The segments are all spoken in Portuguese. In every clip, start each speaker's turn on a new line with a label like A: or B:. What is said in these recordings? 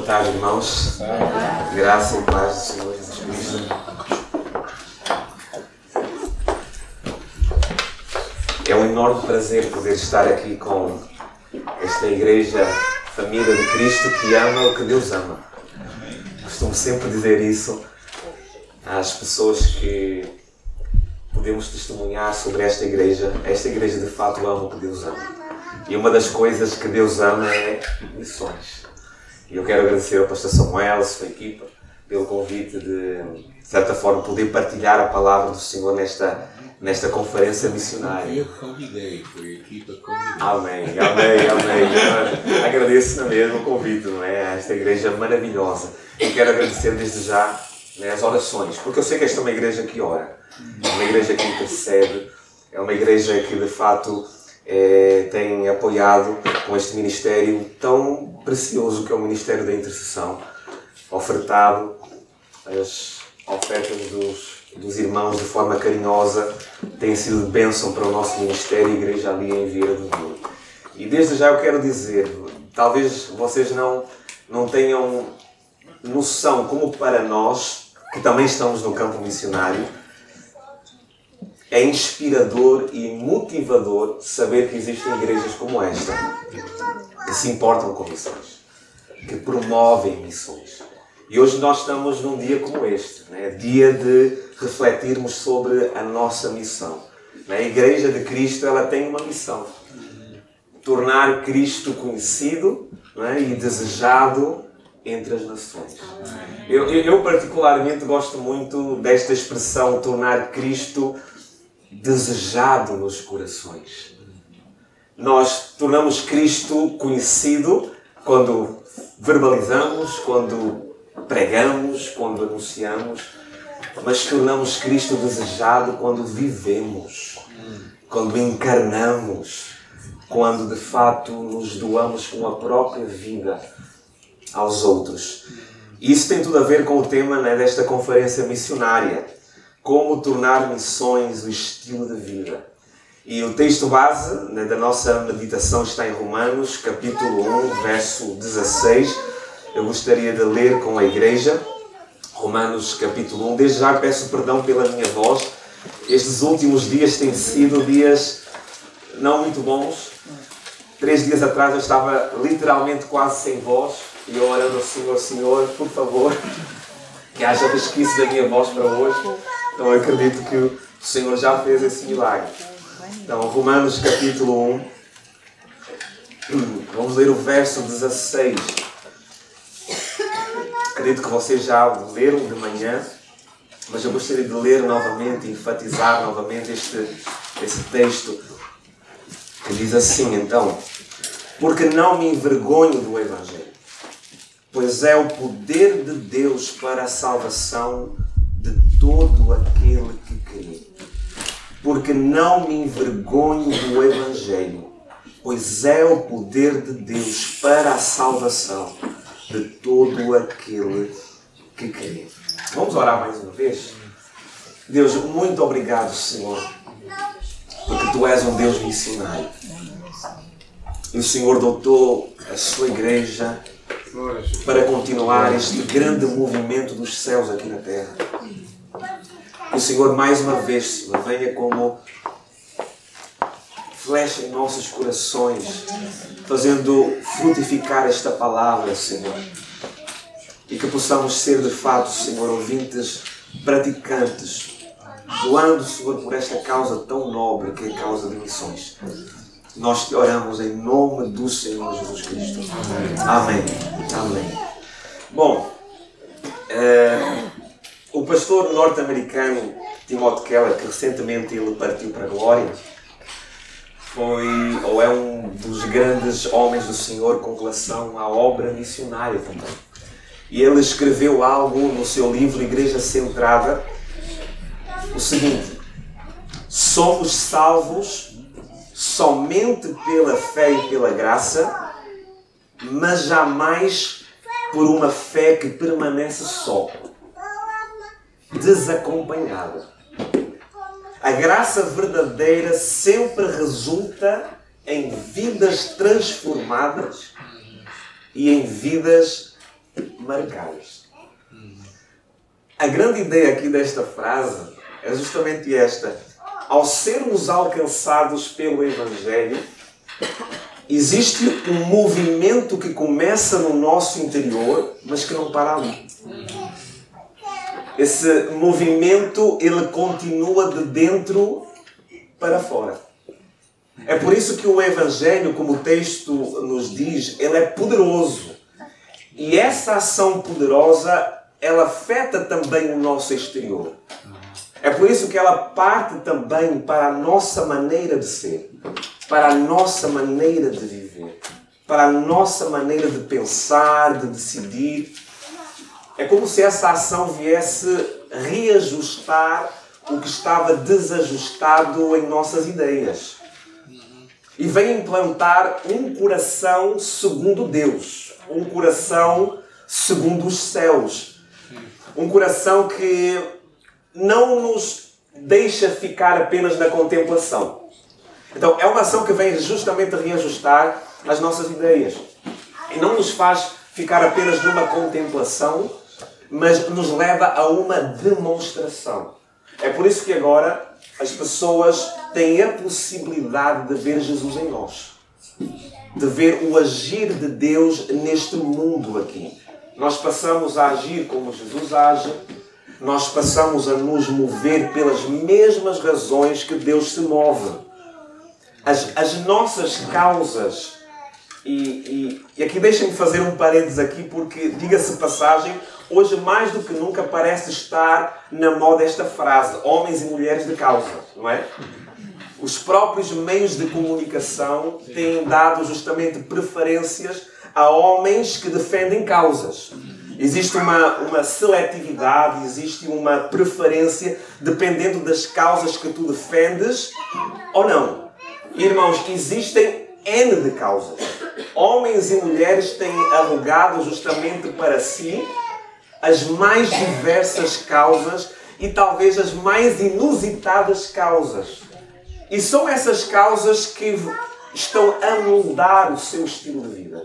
A: Boa tarde, irmãos. Graça e paz do Senhor Jesus Cristo. É um enorme prazer poder estar aqui com esta igreja, família de Cristo, que ama o que Deus ama. Costumo sempre dizer isso às pessoas que podemos testemunhar sobre esta igreja. Esta igreja de fato ama o que Deus ama. E uma das coisas que Deus ama é missões. E eu quero agradecer ao pastor Samuel, a sua equipa, pelo convite de, de certa forma, poder partilhar a palavra do Senhor nesta, nesta conferência missionária.
B: Eu convidei, foi a equipa convidou.
A: Amém, amém, amém. Agradeço mesmo o convite, não é? A esta igreja maravilhosa. E quero agradecer desde já né, as orações, porque eu sei que esta é uma igreja que ora, é uma igreja que intercede, é uma igreja que de fato é, tem apoiado com este ministério tão precioso que é o Ministério da Intercessão, ofertado as ofertas dos, dos irmãos de forma carinhosa, tem sido de bênção para o nosso ministério e igreja ali em Vieira do Douro. E desde já eu quero dizer, talvez vocês não, não tenham noção, como para nós, que também estamos no campo missionário, é inspirador e motivador saber que existem igrejas como esta que se importam com missões, que promovem missões. E hoje nós estamos num dia como este, né? dia de refletirmos sobre a nossa missão. A Igreja de Cristo ela tem uma missão: tornar Cristo conhecido né? e desejado entre as nações. Eu, eu, particularmente gosto muito desta expressão tornar Cristo desejado nos corações. Nós tornamos Cristo conhecido quando verbalizamos, quando pregamos, quando anunciamos, mas tornamos Cristo desejado quando vivemos, quando encarnamos, quando de fato nos doamos com a própria vida aos outros. E isso tem tudo a ver com o tema né, desta conferência missionária como tornar missões o estilo de vida. E o texto base né, da nossa meditação está em Romanos, capítulo 1, verso 16. Eu gostaria de ler com a igreja. Romanos, capítulo 1. Desde já peço perdão pela minha voz. Estes últimos dias têm sido dias não muito bons. Três dias atrás eu estava literalmente quase sem voz e eu orando ao Senhor, Senhor, por favor, que haja resquício da minha voz para hoje. Então acredito que o Senhor já fez esse milagre. Então, Romanos capítulo 1. Vamos ler o verso 16. Acredito que vocês já leram de manhã, mas eu gostaria de ler novamente, enfatizar novamente este, este texto que diz assim, então: Porque não me envergonho do Evangelho, pois é o poder de Deus para a salvação todo aquele que crê. Porque não me envergonho do Evangelho, pois é o poder de Deus para a salvação de todo aquele que crê. Vamos orar mais uma vez? Deus, muito obrigado, Senhor, porque Tu és um Deus missionário. E o Senhor dotou a sua igreja para continuar este grande movimento dos céus aqui na terra. Que o Senhor, mais uma vez, Senhor, venha como flecha em nossos corações, fazendo frutificar esta palavra, Senhor. E que possamos ser, de fato, Senhor, ouvintes praticantes, doando, Senhor, por esta causa tão nobre que é a causa de missões. Nós te oramos em nome do Senhor Jesus Cristo. Amém. Amém. Bom, é, o pastor norte-americano Timothy Keller, que recentemente ele partiu para a glória, foi ou é um dos grandes homens do Senhor com relação à obra missionária também. E ele escreveu algo no seu livro Igreja Centrada, o seguinte: somos salvos somente pela fé e pela graça, mas jamais por uma fé que permanece só desacompanhada. A graça verdadeira sempre resulta em vidas transformadas e em vidas marcados. A grande ideia aqui desta frase é justamente esta. Ao sermos alcançados pelo Evangelho, existe um movimento que começa no nosso interior, mas que não para ali. Esse movimento ele continua de dentro para fora. É por isso que o Evangelho, como o texto nos diz, ele é poderoso. E essa ação poderosa, ela afeta também o nosso exterior. É por isso que ela parte também para a nossa maneira de ser, para a nossa maneira de viver, para a nossa maneira de pensar, de decidir. É como se essa ação viesse reajustar o que estava desajustado em nossas ideias. E vem implantar um coração segundo Deus, um coração segundo os céus, um coração que não nos deixa ficar apenas na contemplação. Então, é uma ação que vem justamente reajustar as nossas ideias e não nos faz ficar apenas numa contemplação, mas nos leva a uma demonstração. É por isso que agora as pessoas têm a possibilidade de ver Jesus em nós, de ver o agir de Deus neste mundo aqui. Nós passamos a agir como Jesus age, nós passamos a nos mover pelas mesmas razões que Deus se move. As, as nossas causas, e, e, e aqui deixem-me fazer um parênteses aqui, porque, diga-se passagem, hoje mais do que nunca parece estar na moda esta frase: homens e mulheres de causa, não é? Os próprios meios de comunicação têm dado justamente preferências a homens que defendem causas. Existe uma, uma seletividade, existe uma preferência dependendo das causas que tu defendes ou não. Irmãos, existem N de causas. Homens e mulheres têm arrogado justamente para si as mais diversas causas e talvez as mais inusitadas causas. E são essas causas que estão a moldar o seu estilo de vida,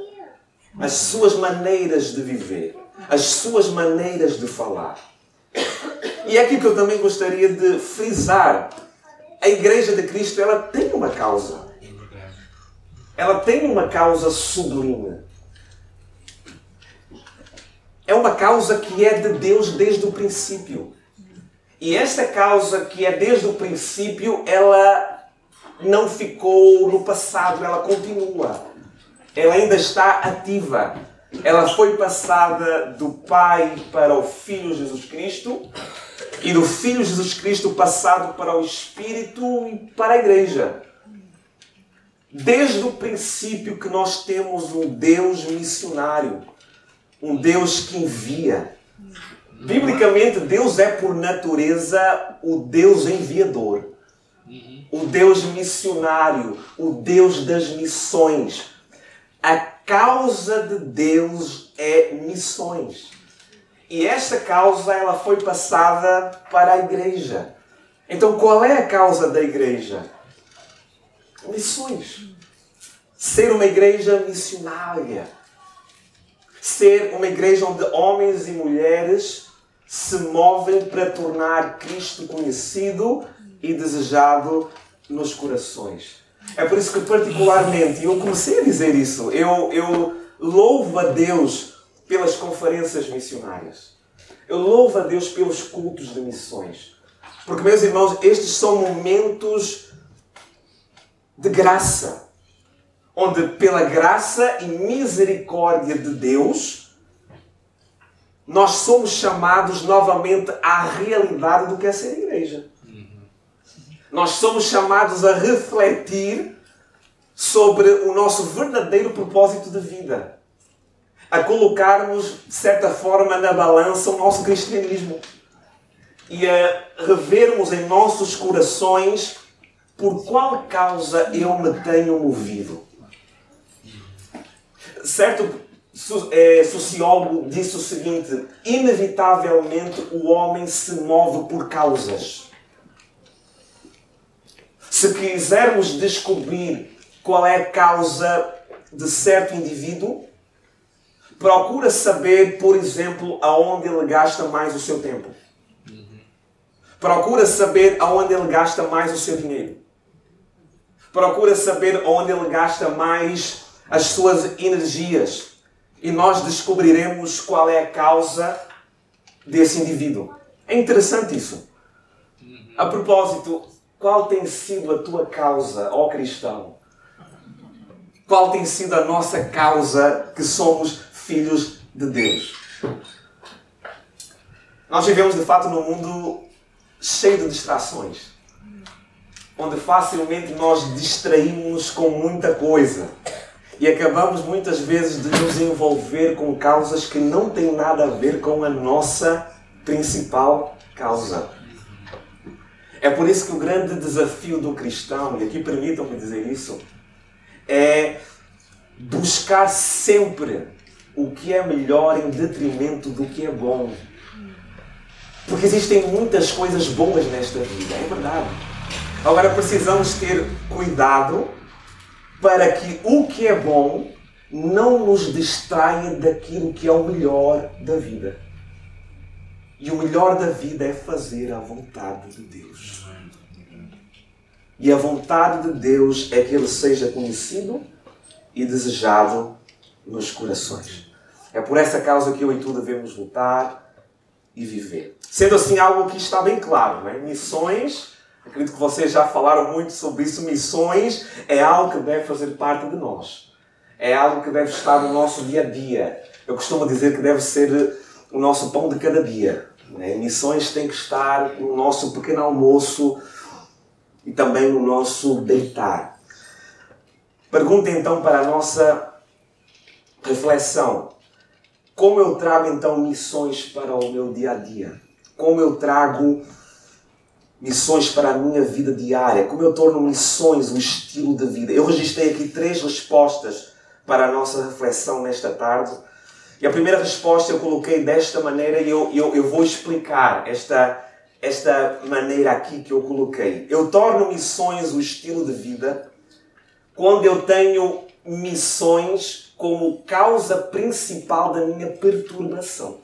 A: as suas maneiras de viver, as suas maneiras de falar. E é aqui que eu também gostaria de frisar. A Igreja de Cristo ela tem uma causa. Ela tem uma causa sublime. É uma causa que é de Deus desde o princípio. E esta causa que é desde o princípio, ela não ficou no passado, ela continua. Ela ainda está ativa. Ela foi passada do Pai para o Filho Jesus Cristo e do Filho Jesus Cristo passado para o Espírito e para a Igreja. Desde o princípio que nós temos um Deus missionário um Deus que envia. Biblicamente, Deus é por natureza o Deus enviador, o Deus missionário, o Deus das missões. A causa de Deus é missões. E esta causa ela foi passada para a igreja. Então, qual é a causa da igreja? Missões. Ser uma igreja missionária ser uma igreja onde homens e mulheres se movem para tornar Cristo conhecido e desejado nos corações. É por isso que, particularmente, eu comecei a dizer isso, eu, eu louvo a Deus pelas conferências missionárias. Eu louvo a Deus pelos cultos de missões. Porque, meus irmãos, estes são momentos de graça onde, pela graça e misericórdia de Deus, nós somos chamados novamente à realidade do que é ser igreja. Nós somos chamados a refletir sobre o nosso verdadeiro propósito de vida. A colocarmos, de certa forma, na balança o nosso cristianismo. E a revermos em nossos corações por qual causa eu me tenho movido certo é, sociólogo disse o seguinte: inevitavelmente o homem se move por causas. Se quisermos descobrir qual é a causa de certo indivíduo, procura saber, por exemplo, aonde ele gasta mais o seu tempo. Procura saber aonde ele gasta mais o seu dinheiro. Procura saber onde ele gasta mais as suas energias. E nós descobriremos qual é a causa desse indivíduo. É interessante isso. A propósito, qual tem sido a tua causa, ó cristão? Qual tem sido a nossa causa que somos filhos de Deus? Nós vivemos de fato num mundo cheio de distrações, onde facilmente nós distraímos com muita coisa e acabamos muitas vezes de nos envolver com causas que não têm nada a ver com a nossa principal causa. É por isso que o grande desafio do cristão, e aqui permitam-me dizer isso, é buscar sempre o que é melhor em detrimento do que é bom. Porque existem muitas coisas boas nesta vida, é verdade. Agora precisamos ter cuidado para que o que é bom não nos distraia daquilo que é o melhor da vida. E o melhor da vida é fazer a vontade de Deus. E a vontade de Deus é que Ele seja conhecido e desejado nos corações. É por essa causa que eu e tu devemos lutar e viver. Sendo assim, algo que está bem claro, não é? Missões, acredito que vocês já falaram muito sobre isso. Missões é algo que deve fazer parte de nós. É algo que deve estar no nosso dia a dia. Eu costumo dizer que deve ser o nosso pão de cada dia. É? Missões têm que estar no nosso pequeno almoço e também no nosso deitar. Pergunta então para a nossa reflexão: como eu trago então missões para o meu dia a dia? Como eu trago missões para a minha vida diária? Como eu torno missões um estilo de vida? Eu registrei aqui três respostas para a nossa reflexão nesta tarde. E a primeira resposta eu coloquei desta maneira e eu, eu, eu vou explicar esta, esta maneira aqui que eu coloquei. Eu torno missões o estilo de vida quando eu tenho missões como causa principal da minha perturbação.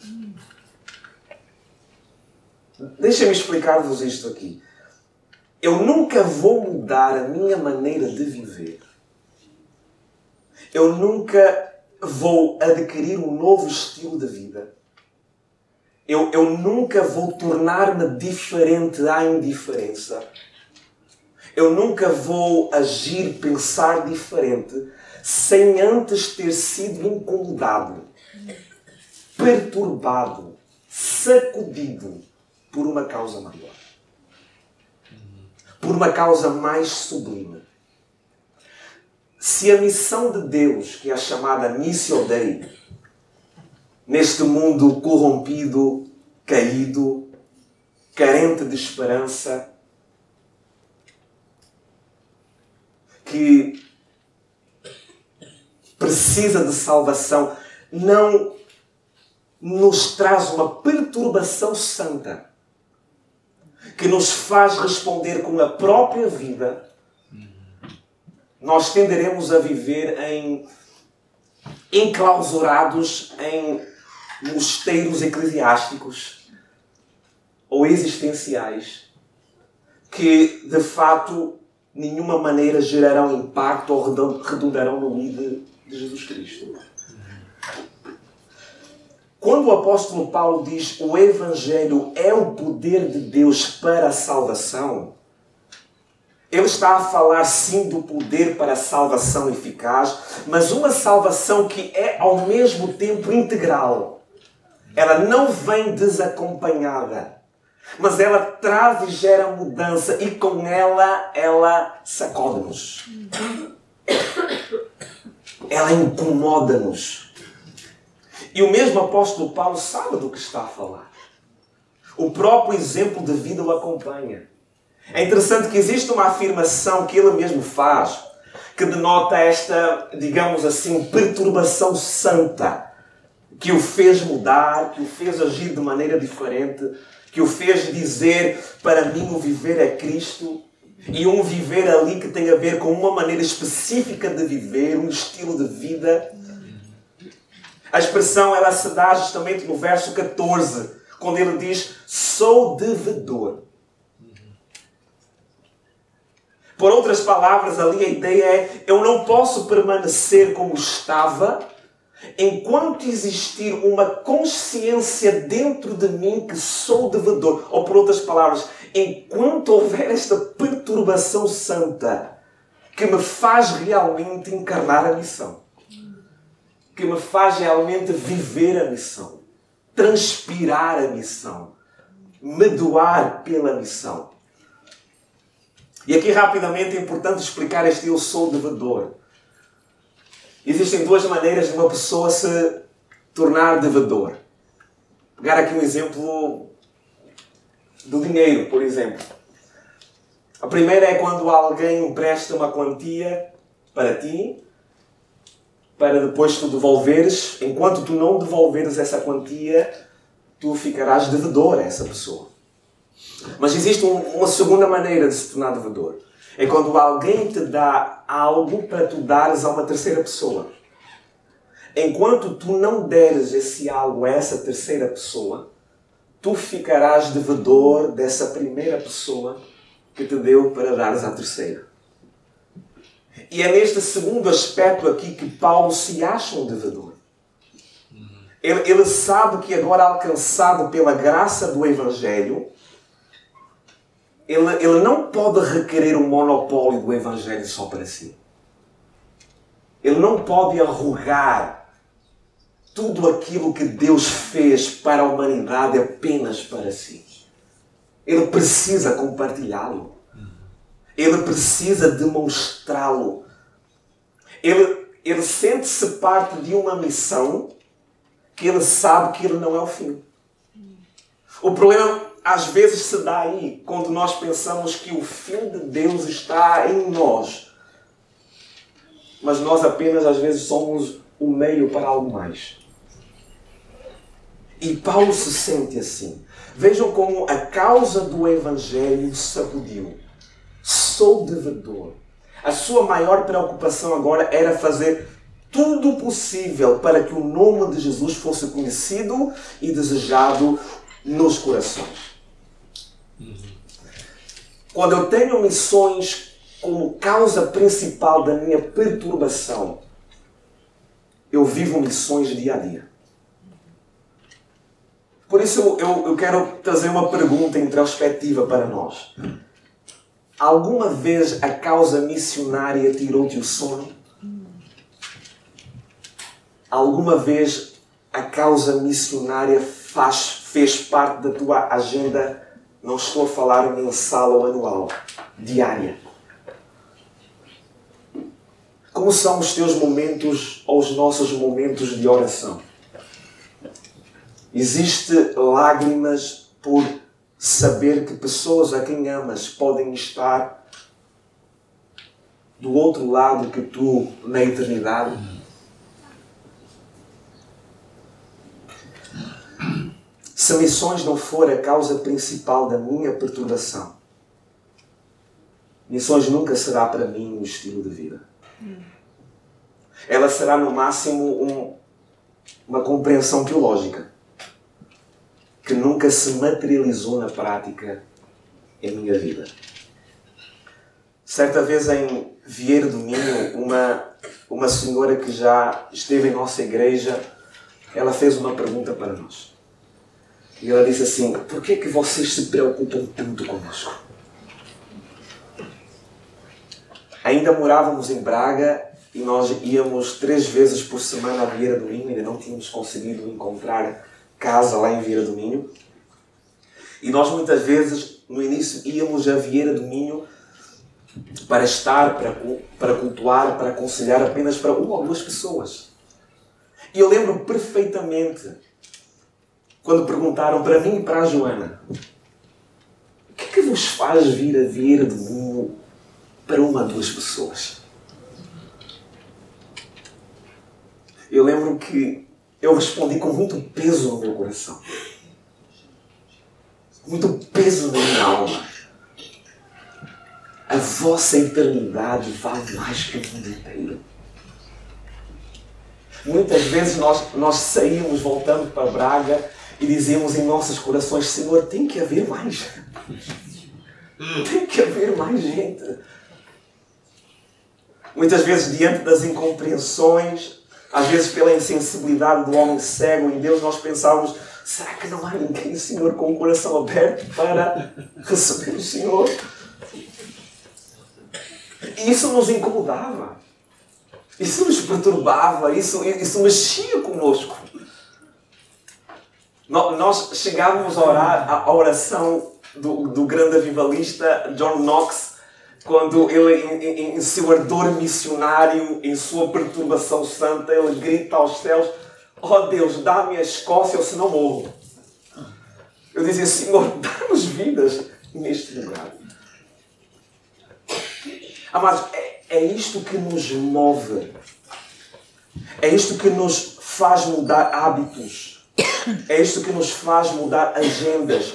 A: Deixa-me explicar-vos isto aqui. Eu nunca vou mudar a minha maneira de viver. Eu nunca vou adquirir um novo estilo de vida. Eu, eu nunca vou tornar-me diferente à indiferença. Eu nunca vou agir, pensar diferente sem antes ter sido incomodado, perturbado, sacudido por uma causa maior. Por uma causa mais sublime. Se a missão de Deus, que é a chamada Missio Dei, neste mundo corrompido, caído, carente de esperança, que precisa de salvação, não nos traz uma perturbação santa que nos faz responder com a própria vida nós tenderemos a viver em enclausurados em mosteiros eclesiásticos ou existenciais que de fato nenhuma maneira gerarão impacto ou redundarão no ID de Jesus Cristo. Quando o apóstolo Paulo diz o Evangelho é o poder de Deus para a salvação, ele está a falar sim do poder para a salvação eficaz, mas uma salvação que é ao mesmo tempo integral. Ela não vem desacompanhada, mas ela traz e gera mudança e com ela ela sacode-nos. Ela incomoda-nos. E o mesmo apóstolo Paulo sabe do que está a falar. O próprio exemplo de vida o acompanha. É interessante que existe uma afirmação que ele mesmo faz que denota esta, digamos assim, perturbação santa que o fez mudar, que o fez agir de maneira diferente, que o fez dizer para mim o viver é Cristo e um viver ali que tem a ver com uma maneira específica de viver, um estilo de vida. A expressão ela se dá justamente no verso 14, quando ele diz: Sou devedor. Por outras palavras, ali a ideia é: eu não posso permanecer como estava enquanto existir uma consciência dentro de mim que sou devedor. Ou por outras palavras, enquanto houver esta perturbação santa que me faz realmente encarnar a missão, que me faz realmente viver a missão, transpirar a missão, me doar pela missão. E aqui rapidamente é importante explicar este eu sou devedor. Existem duas maneiras de uma pessoa se tornar devedor. Pegar aqui um exemplo do dinheiro, por exemplo. A primeira é quando alguém empresta uma quantia para ti, para depois tu devolveres. Enquanto tu não devolveres essa quantia, tu ficarás devedor a essa pessoa. Mas existe uma segunda maneira de se tornar devedor. É quando alguém te dá algo para tu dares a uma terceira pessoa. Enquanto tu não deres esse algo a essa terceira pessoa, tu ficarás devedor dessa primeira pessoa que te deu para dares à terceira. E é neste segundo aspecto aqui que Paulo se acha um devedor. Ele, ele sabe que agora alcançado pela graça do Evangelho, ele, ele não pode requerer o monopólio do Evangelho só para si. Ele não pode arrogar tudo aquilo que Deus fez para a humanidade apenas para si. Ele precisa compartilhá-lo. Ele precisa demonstrá-lo. Ele, ele sente-se parte de uma missão que ele sabe que ele não é o fim. O problema às vezes se dá aí quando nós pensamos que o fim de Deus está em nós. Mas nós apenas às vezes somos o meio para algo mais. E Paulo se sente assim. Vejam como a causa do Evangelho sacudiu. Sou devedor. A sua maior preocupação agora era fazer tudo possível para que o nome de Jesus fosse conhecido e desejado nos corações. Quando eu tenho missões como causa principal da minha perturbação, eu vivo missões dia a dia. Por isso eu, eu quero trazer uma pergunta introspectiva para nós. Alguma vez a causa missionária tirou-te o sono? Alguma vez a causa missionária faz, fez parte da tua agenda? Não estou a falar mensal ou anual, diária. Como são os teus momentos ou os nossos momentos de oração? Existe lágrimas por saber que pessoas a quem amas podem estar do outro lado que tu na eternidade? Se missões não for a causa principal da minha perturbação, missões nunca será para mim um estilo de vida. Ela será no máximo um, uma compreensão teológica que nunca se materializou na prática em minha vida. Certa vez em Vieira do Minho, uma, uma senhora que já esteve em nossa igreja, ela fez uma pergunta para nós. E ela disse assim: Por que, é que vocês se preocupam tanto conosco? Ainda morávamos em Braga e nós íamos três vezes por semana à Vieira do Minho, ainda não tínhamos conseguido encontrar casa lá em Vieira do Minho. E nós muitas vezes, no início, íamos a Vieira do Minho para estar, para, para cultuar, para aconselhar apenas para uma ou duas pessoas. E eu lembro perfeitamente quando perguntaram para mim e para a Joana: o que é que vos faz vir a Vieira do Minho para uma ou duas pessoas? Eu lembro que eu respondi com muito peso no meu coração. Muito peso na minha alma. A vossa eternidade vale mais que o mundo inteiro. Muitas vezes nós, nós saímos voltando para Braga e dizíamos em nossos corações: Senhor, tem que haver mais. Tem que haver mais gente. Muitas vezes, diante das incompreensões, às vezes pela insensibilidade do homem cego em Deus, nós pensávamos: será que não há ninguém, Senhor, com o coração aberto para receber o Senhor? E isso nos incomodava. Isso nos perturbava, isso, isso mexia conosco. Nós chegávamos a orar a oração do, do grande avivalista John Knox, quando ele, em, em seu ardor missionário, em sua perturbação santa, ele grita aos céus: Oh Deus, dá-me a Escócia ou se não morro. Eu dizia: Senhor, dá-nos vidas neste lugar. Amados, é, é isto que nos move. É isto que nos faz mudar hábitos. É isto que nos faz mudar agendas.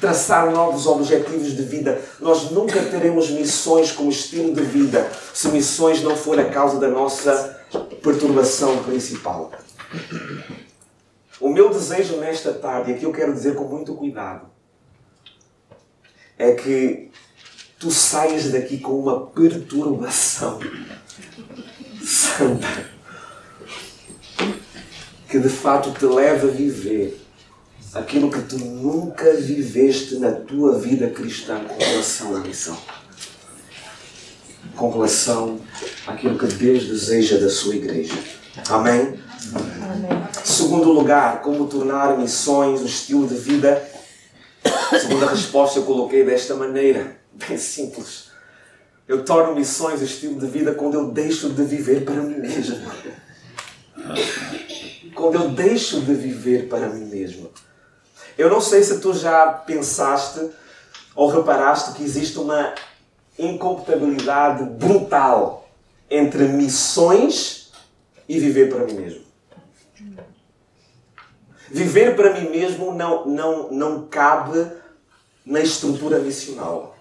A: Traçar novos objetivos de vida. Nós nunca teremos missões como estilo de vida se missões não for a causa da nossa perturbação principal. O meu desejo nesta tarde, e aqui eu quero dizer com muito cuidado, é que tu saias daqui com uma perturbação santa que de fato te leva a viver aquilo que tu nunca viveste na tua vida cristã com relação à missão. Com relação àquilo que Deus deseja da sua igreja. Amém? Amém. Segundo lugar, como tornar missões um estilo de vida. Segunda resposta eu coloquei desta maneira bem simples. Eu torno missões o estilo de vida quando eu deixo de viver para mim mesmo. Quando eu deixo de viver para mim mesmo. Eu não sei se tu já pensaste ou reparaste que existe uma incompatibilidade brutal entre missões e viver para mim mesmo. Viver para mim mesmo não, não, não cabe na estrutura missional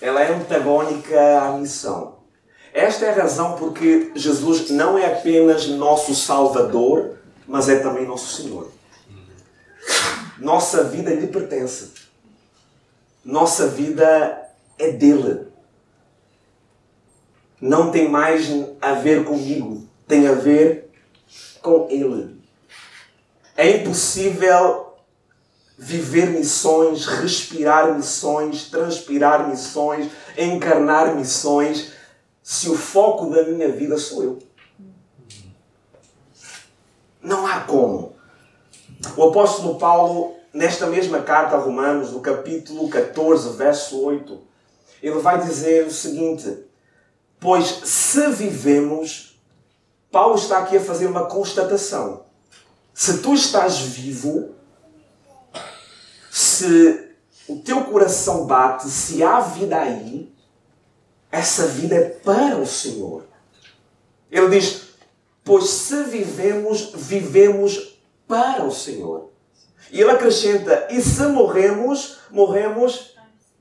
A: ela é antagónica à missão. Esta é a razão porque Jesus não é apenas nosso Salvador, mas é também nosso Senhor. Nossa vida lhe pertence. Nossa vida é dele. Não tem mais a ver comigo, tem a ver com ele. É impossível viver missões, respirar missões, transpirar missões, encarnar missões, se o foco da minha vida sou eu. Não há como. O apóstolo Paulo, nesta mesma carta a Romanos, no capítulo 14, verso 8, ele vai dizer o seguinte: Pois se vivemos, Paulo está aqui a fazer uma constatação. Se tu estás vivo, se o teu coração bate, se há vida aí, essa vida é para o Senhor. Ele diz: Pois se vivemos, vivemos para o Senhor. E ele acrescenta: E se morremos, morremos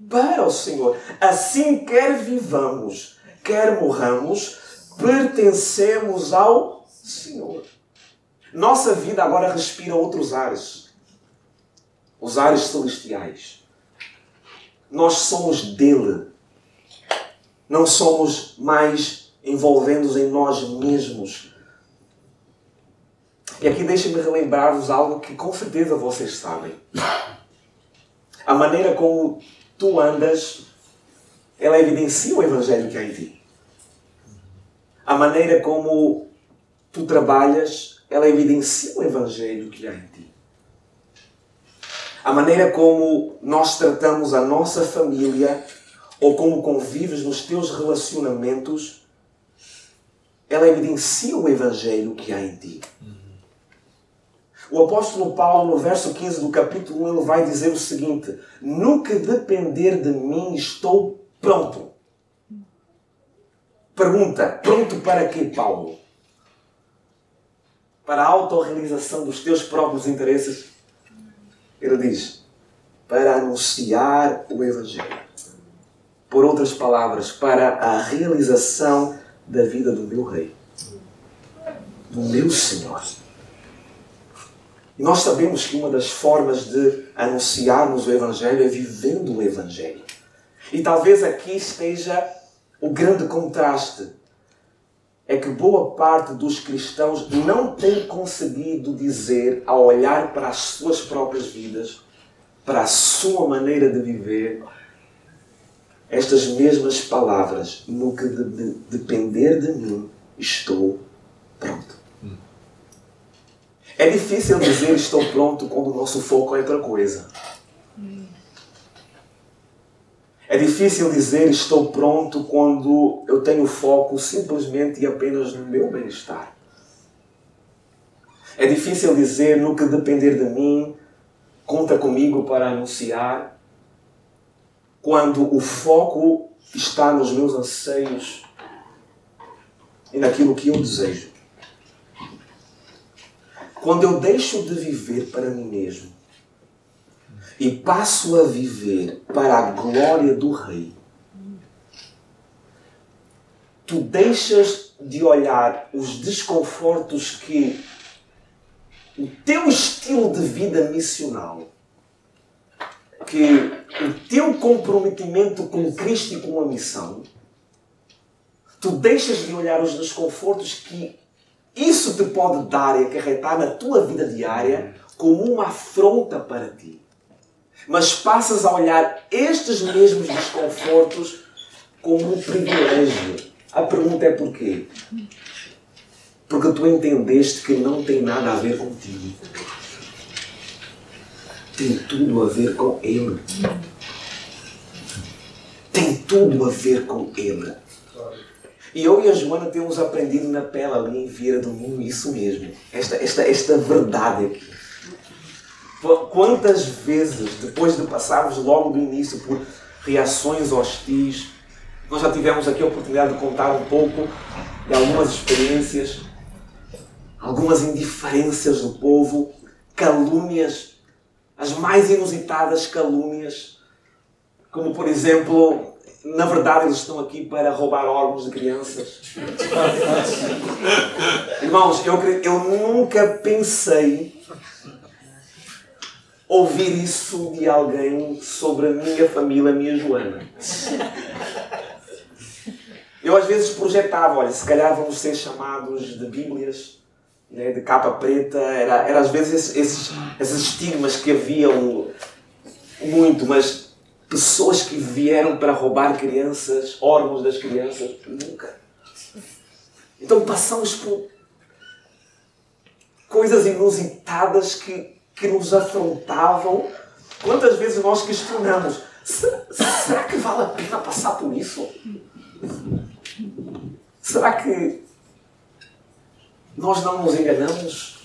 A: para o Senhor. Assim, quer vivamos, quer morramos, pertencemos ao Senhor. Nossa vida agora respira outros ares os ares celestiais. Nós somos dele. Não somos mais envolvendo-nos em nós mesmos. E aqui deixem-me relembrar-vos algo que com certeza vocês sabem. A maneira como tu andas, ela evidencia o Evangelho que há em ti. A maneira como tu trabalhas, ela evidencia o Evangelho que há em ti a maneira como nós tratamos a nossa família ou como convives nos teus relacionamentos, ela evidencia o Evangelho que há em ti. O apóstolo Paulo, no verso 15 do capítulo 1, ele vai dizer o seguinte: No que depender de mim, estou pronto. Pergunta: pronto para quê, Paulo? Para a autorrealização dos teus próprios interesses? Ele diz: para anunciar o Evangelho. Por outras palavras, para a realização da vida do meu rei. do meu Senhor. E nós sabemos que uma das formas de anunciarmos o Evangelho é vivendo o Evangelho. E talvez aqui esteja o grande contraste. É que boa parte dos cristãos não tem conseguido dizer, ao olhar para as suas próprias vidas, para a sua maneira de viver, estas mesmas palavras: no que de, de, depender de mim, estou pronto. É difícil dizer estou pronto quando o nosso foco é outra coisa. É difícil dizer estou pronto quando eu tenho foco simplesmente e apenas no meu bem-estar. É difícil dizer no que depender de mim, conta comigo para anunciar, quando o foco está nos meus anseios e naquilo que eu desejo. Quando eu deixo de viver para mim mesmo e passo a viver para a glória do Rei, tu deixas de olhar os desconfortos que o teu estilo de vida missional, que o teu comprometimento com Cristo e com a missão, tu deixas de olhar os desconfortos que isso te pode dar e acarretar na tua vida diária como uma afronta para ti. Mas passas a olhar estes mesmos desconfortos como um privilégio. A pergunta é porquê? Porque tu entendeste que não tem nada a ver contigo. Tem tudo a ver com Ele. Tem tudo a ver com Ele. E eu e a Joana temos aprendido na pele ali em Vieira do Minho isso mesmo. Esta, esta, esta verdade aqui. Quantas vezes, depois de passarmos logo do início por reações hostis, nós já tivemos aqui a oportunidade de contar um pouco de algumas experiências, algumas indiferenças do povo, calúnias, as mais inusitadas calúnias, como por exemplo na verdade, eles estão aqui para roubar órgãos de crianças. Irmãos, eu, eu nunca pensei ouvir isso de alguém sobre a minha família, a minha Joana. Eu às vezes projetava, olha, se calhar vamos ser chamados de Bíblias, né, de capa preta, era, era às vezes esses, esses estigmas que haviam muito, mas pessoas que vieram para roubar crianças, órgãos das crianças, nunca. Então passamos por coisas inusitadas que, que nos afrontavam. Quantas vezes nós questionamos: será, que vale a pena passar por isso? Será que nós não nos enganamos?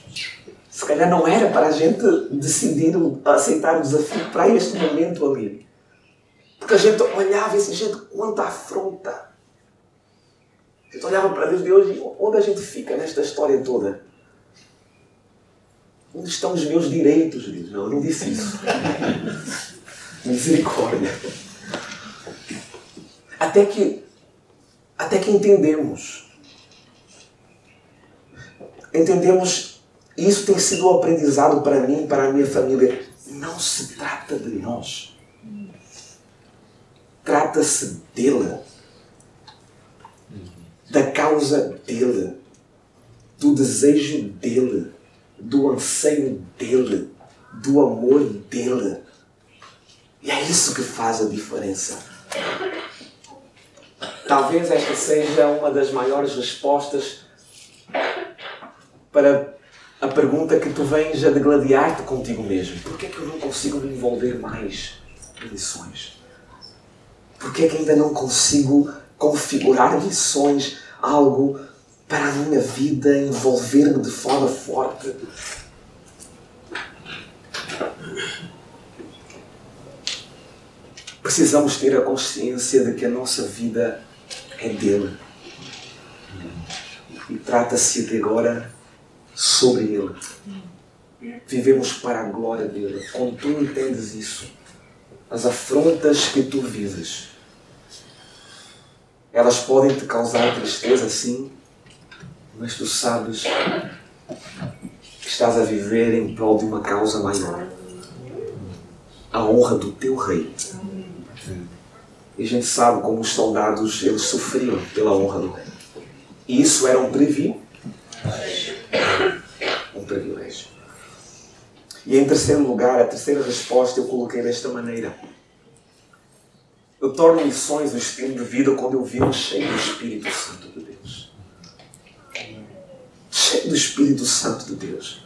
A: Se calhar não era para a gente decidir aceitar o desafio para este momento ali. Porque a gente olhava e disse, gente, quanta afronta. A gente olhava para Deus de hoje, onde a gente fica nesta história toda? Onde estão os meus direitos? Deus? Não, eu não disse isso. Misericórdia. Até que, até que entendemos. Entendemos, e isso tem sido um aprendizado para mim e para a minha família. Não se trata de nós Trata-se dele, da causa dele, do desejo dele, do anseio dele, do amor dele. E é isso que faz a diferença. Talvez esta seja uma das maiores respostas para a pergunta que tu vens a degladiar-te contigo mesmo. Por que é que eu não consigo me envolver mais em lições? Porque é que ainda não consigo configurar missões, algo para a minha vida envolver-me de forma forte? Precisamos ter a consciência de que a nossa vida é dele. E trata-se de agora sobre ele. Vivemos para a glória dele. Quando tu entendes isso, as afrontas que tu vives elas podem te causar tristeza, sim, mas tu sabes que estás a viver em prol de uma causa maior a honra do teu rei. E a gente sabe como os soldados eles sofriam pela honra do rei. E isso era um privilégio. Um privilégio. E em terceiro lugar, a terceira resposta eu coloquei desta maneira. Eu torno missões o estilo de vida quando eu vivo cheio do Espírito Santo de Deus. Cheio do Espírito Santo de Deus.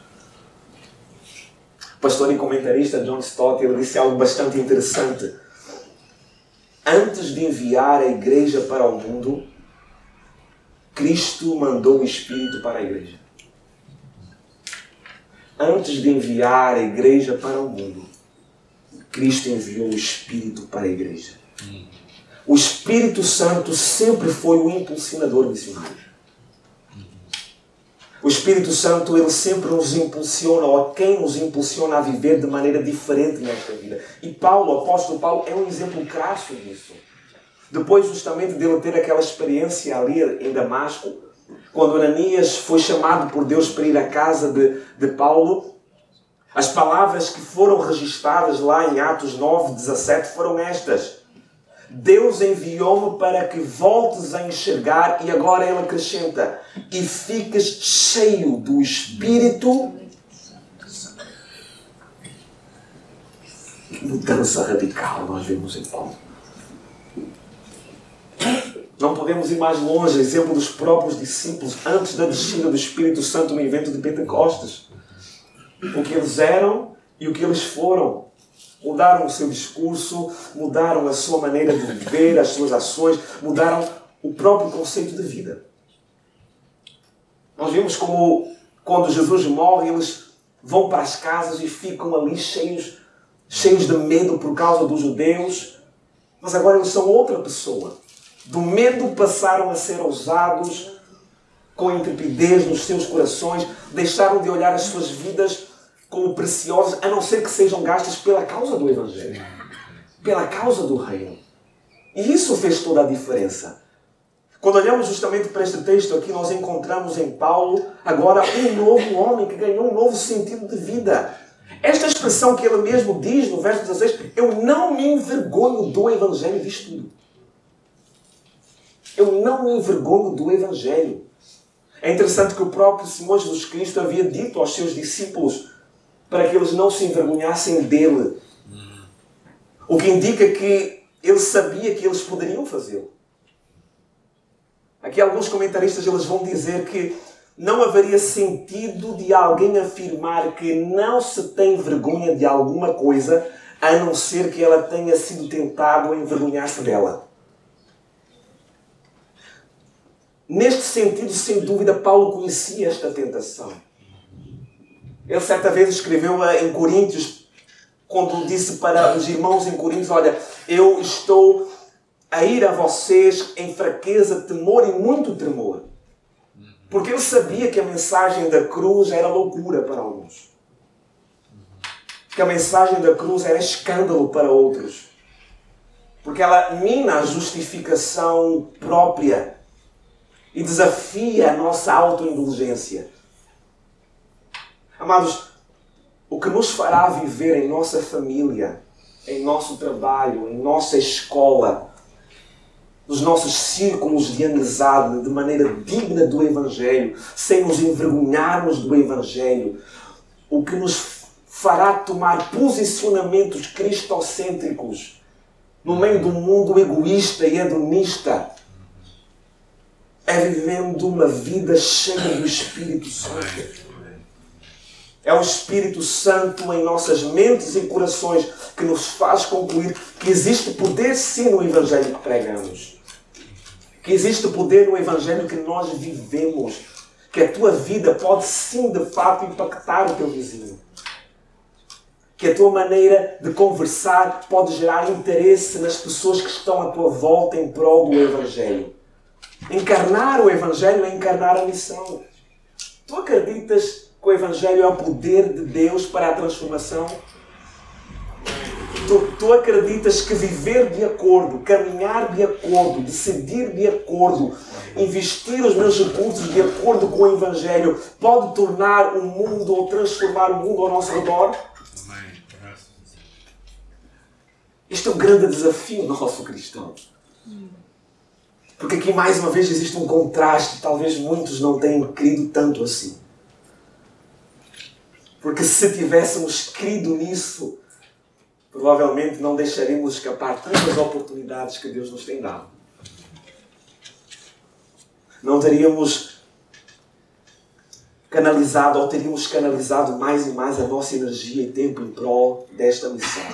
A: O pastor e comentarista John Stott ele disse algo bastante interessante. Antes de enviar a igreja para o mundo, Cristo mandou o Espírito para a igreja. Antes de enviar a igreja para o mundo, Cristo enviou o Espírito para a igreja. O Espírito Santo sempre foi o impulsionador missionário. O Espírito Santo, ele sempre nos impulsiona, ou quem nos impulsiona a viver de maneira diferente nesta vida. E Paulo, o apóstolo Paulo, é um exemplo crasso disso. Depois, justamente, dele ter aquela experiência ali em Damasco, quando Ananias foi chamado por Deus para ir à casa de, de Paulo, as palavras que foram registradas lá em Atos 9, 17 foram estas. Deus enviou-me para que voltes a enxergar, e agora ele acrescenta: e fiques cheio do Espírito. Mudança radical nós vemos em Paulo. Não podemos ir mais longe, exemplo dos próprios discípulos antes da descida do Espírito Santo no evento de Pentecostes. O que eles eram e o que eles foram. Mudaram o seu discurso, mudaram a sua maneira de viver, as suas ações, mudaram o próprio conceito de vida. Nós vimos como quando Jesus morre, eles vão para as casas e ficam ali cheios, cheios de medo por causa dos judeus, mas agora eles são outra pessoa. Do medo passaram a ser ousados, com intrepidez nos seus corações, deixaram de olhar as suas vidas como preciosas, a não ser que sejam gastas pela causa do Evangelho, pela causa do Reino. E isso fez toda a diferença. Quando olhamos justamente para este texto aqui, nós encontramos em Paulo agora um novo homem que ganhou um novo sentido de vida. Esta expressão que ele mesmo diz no verso 16, eu não me envergonho do Evangelho, diz tudo. Eu não me envergonho do Evangelho. É interessante que o próprio Senhor Jesus Cristo havia dito aos seus discípulos para que eles não se envergonhassem dele. O que indica que ele sabia que eles poderiam fazê-lo. Aqui alguns comentaristas eles vão dizer que não haveria sentido de alguém afirmar que não se tem vergonha de alguma coisa a não ser que ela tenha sido tentado a envergonhar-se dela. Neste sentido, sem dúvida, Paulo conhecia esta tentação. Ele certa vez escreveu em Coríntios, quando disse para os irmãos em Coríntios: Olha, eu estou a ir a vocês em fraqueza, temor e muito tremor. Porque ele sabia que a mensagem da cruz era loucura para alguns. Que a mensagem da cruz era escândalo para outros. Porque ela mina a justificação própria e desafia a nossa autoindulgência. Amados, o que nos fará viver em nossa família, em nosso trabalho, em nossa escola, nos nossos círculos de amizade, de maneira digna do Evangelho, sem nos envergonharmos do Evangelho, o que nos fará tomar posicionamentos cristocêntricos no meio do mundo egoísta e hedonista, é vivendo uma vida cheia do Espírito Santo. É o Espírito Santo em nossas mentes e corações que nos faz concluir que existe poder sim no Evangelho que pregamos. Que existe poder no Evangelho que nós vivemos. Que a tua vida pode sim de fato impactar o teu vizinho. Que a tua maneira de conversar pode gerar interesse nas pessoas que estão à tua volta em prol do Evangelho. Encarnar o Evangelho é encarnar a missão. Tu acreditas que o Evangelho é o poder de Deus para a transformação? Tu, tu acreditas que viver de acordo, caminhar de acordo, decidir de acordo, investir os meus recursos de acordo com o Evangelho pode tornar o mundo ou transformar o mundo ao nosso redor? Este é o grande desafio nosso cristão. Porque aqui mais uma vez existe um contraste, talvez muitos não tenham crido tanto assim. Porque se tivéssemos crido nisso, provavelmente não deixaríamos escapar tantas oportunidades que Deus nos tem dado. Não teríamos canalizado ou teríamos canalizado mais e mais a nossa energia e tempo em prol desta missão.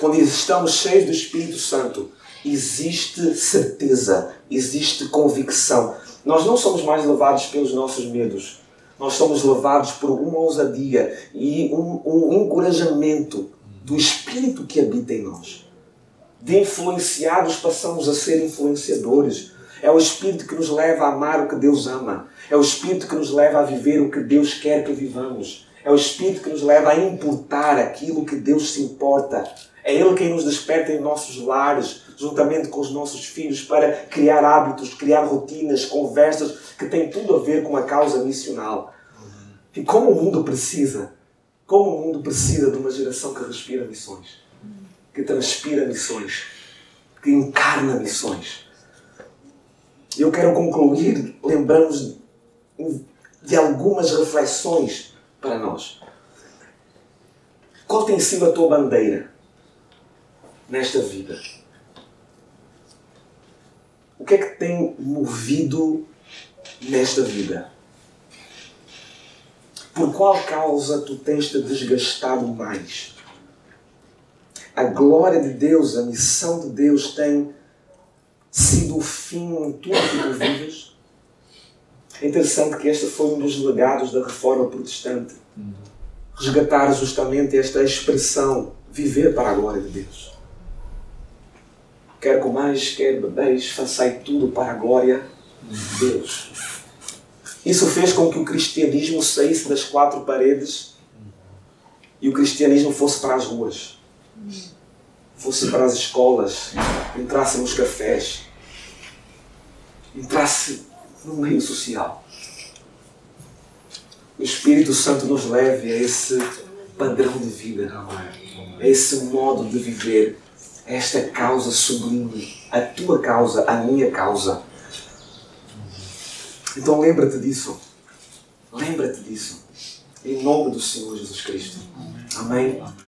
A: Quando estamos cheios do Espírito Santo, existe certeza, existe convicção. Nós não somos mais levados pelos nossos medos. Nós somos levados por uma ousadia e um, um encorajamento do Espírito que habita em nós. De influenciados passamos a ser influenciadores. É o Espírito que nos leva a amar o que Deus ama. É o Espírito que nos leva a viver o que Deus quer que vivamos. É o Espírito que nos leva a importar aquilo que Deus se importa. É Ele quem nos desperta em nossos lares, juntamente com os nossos filhos, para criar hábitos, criar rotinas, conversas que têm tudo a ver com a causa missional. E como o mundo precisa como o mundo precisa de uma geração que respira missões, que transpira missões, que encarna missões. Eu quero concluir lembrando de algumas reflexões para nós. Qual tem sido a tua bandeira nesta vida? O que é que tem movido nesta vida? Por qual causa tu tens te desgastado mais? A glória de Deus, a missão de Deus tem sido o fim em tudo que tu vives? É interessante que este foi um dos legados da reforma protestante. Resgatar justamente esta expressão, viver para a glória de Deus. Quer comais, quer bebeis, façai tudo para a glória de Deus. Isso fez com que o cristianismo saísse das quatro paredes e o cristianismo fosse para as ruas, fosse para as escolas, entrasse nos cafés, entrasse no meio social. O Espírito Santo nos leve a esse padrão de vida, a esse modo de viver, esta causa sublime, a tua causa, a minha causa então lembra-te disso. Lembra-te disso. Em nome do Senhor Jesus Cristo. Amém.